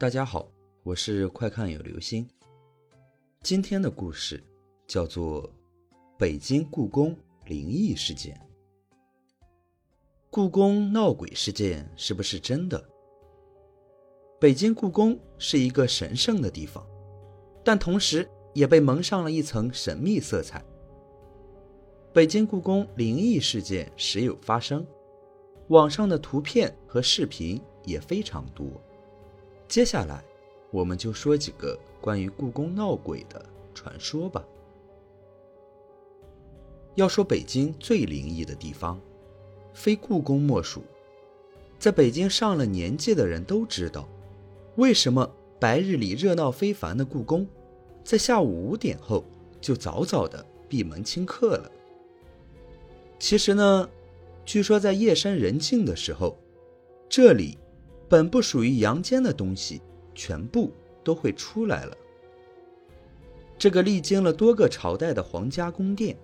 大家好，我是快看有流星。今天的故事叫做《北京故宫灵异事件》。故宫闹鬼事件是不是真的？北京故宫是一个神圣的地方，但同时也被蒙上了一层神秘色彩。北京故宫灵异事件时有发生，网上的图片和视频也非常多。接下来，我们就说几个关于故宫闹鬼的传说吧。要说北京最灵异的地方，非故宫莫属。在北京上了年纪的人都知道，为什么白日里热闹非凡的故宫，在下午五点后就早早的闭门清客了。其实呢，据说在夜深人静的时候，这里。本不属于阳间的东西，全部都会出来了。这个历经了多个朝代的皇家宫殿，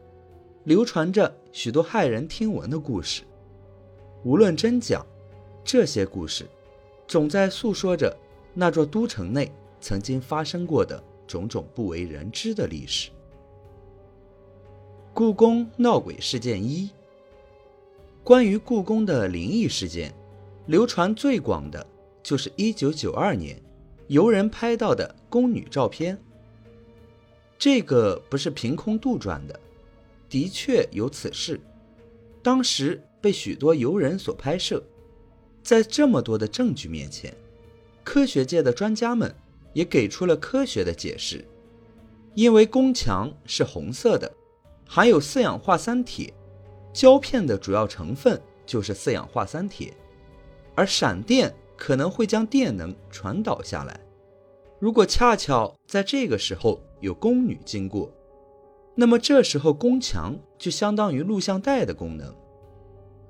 流传着许多骇人听闻的故事。无论真假，这些故事总在诉说着那座都城内曾经发生过的种种不为人知的历史。故宫闹鬼事件一，关于故宫的灵异事件。流传最广的就是1992年游人拍到的宫女照片。这个不是凭空杜撰的，的确有此事。当时被许多游人所拍摄，在这么多的证据面前，科学界的专家们也给出了科学的解释。因为宫墙是红色的，含有四氧化三铁，胶片的主要成分就是四氧化三铁。而闪电可能会将电能传导下来。如果恰巧在这个时候有宫女经过，那么这时候宫墙就相当于录像带的功能。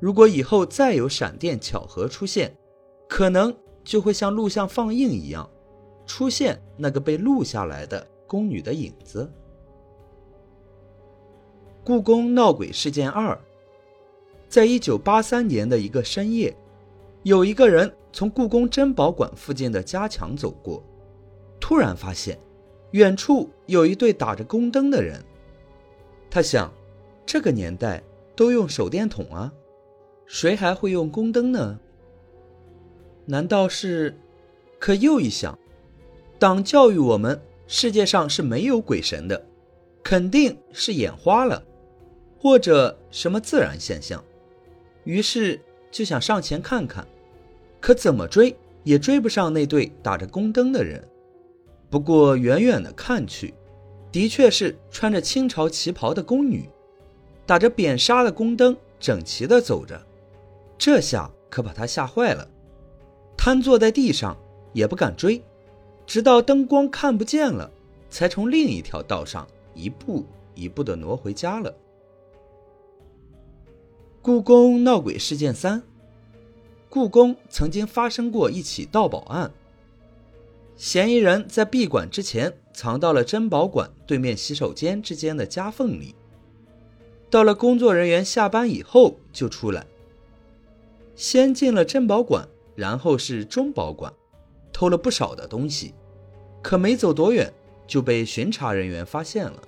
如果以后再有闪电巧合出现，可能就会像录像放映一样，出现那个被录下来的宫女的影子。故宫闹鬼事件二，在一九八三年的一个深夜。有一个人从故宫珍宝馆附近的夹墙走过，突然发现远处有一对打着宫灯的人。他想，这个年代都用手电筒啊，谁还会用宫灯呢？难道是？可又一想，党教育我们世界上是没有鬼神的，肯定是眼花了，或者什么自然现象。于是就想上前看看。可怎么追也追不上那对打着宫灯的人。不过远远的看去，的确是穿着清朝旗袍的宫女，打着扁纱的宫灯，整齐的走着。这下可把他吓坏了，瘫坐在地上也不敢追，直到灯光看不见了，才从另一条道上一步一步的挪回家了。故宫闹鬼事件三。故宫曾经发生过一起盗宝案，嫌疑人在闭馆之前藏到了珍宝馆对面洗手间之间的夹缝里，到了工作人员下班以后就出来，先进了珍宝馆，然后是中宝馆，偷了不少的东西，可没走多远就被巡查人员发现了，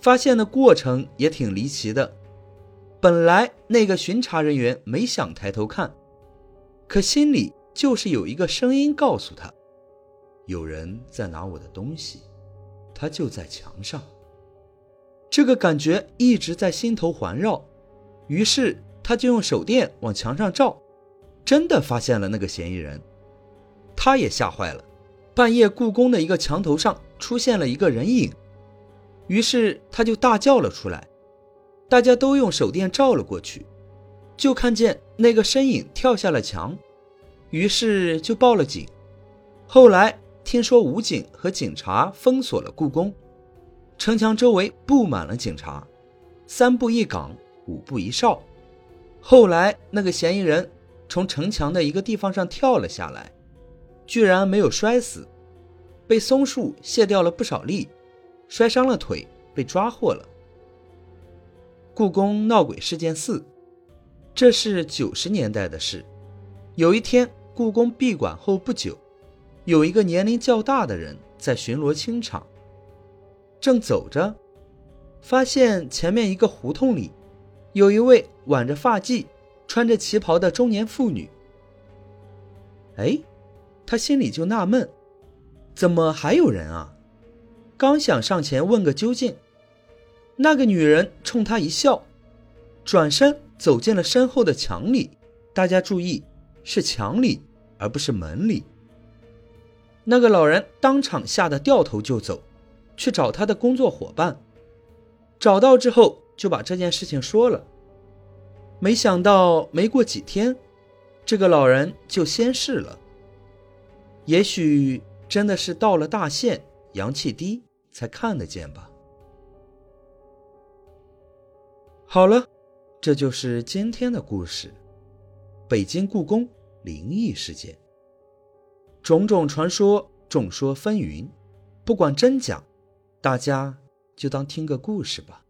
发现的过程也挺离奇的，本来那个巡查人员没想抬头看。可心里就是有一个声音告诉他，有人在拿我的东西，他就在墙上。这个感觉一直在心头环绕，于是他就用手电往墙上照，真的发现了那个嫌疑人。他也吓坏了，半夜故宫的一个墙头上出现了一个人影，于是他就大叫了出来，大家都用手电照了过去。就看见那个身影跳下了墙，于是就报了警。后来听说武警和警察封锁了故宫，城墙周围布满了警察，三步一岗，五步一哨。后来那个嫌疑人从城墙的一个地方上跳了下来，居然没有摔死，被松树卸掉了不少力，摔伤了腿，被抓获了。故宫闹鬼事件四。这是九十年代的事。有一天，故宫闭馆后不久，有一个年龄较大的人在巡逻清场，正走着，发现前面一个胡同里，有一位挽着发髻、穿着旗袍的中年妇女。哎，他心里就纳闷，怎么还有人啊？刚想上前问个究竟，那个女人冲他一笑，转身走进了身后的墙里。大家注意，是墙里，而不是门里。那个老人当场吓得掉头就走，去找他的工作伙伴。找到之后，就把这件事情说了。没想到没过几天，这个老人就仙逝了。也许真的是到了大限，阳气低才看得见吧。好了，这就是今天的故事——北京故宫灵异事件。种种传说，众说纷纭，不管真假，大家就当听个故事吧。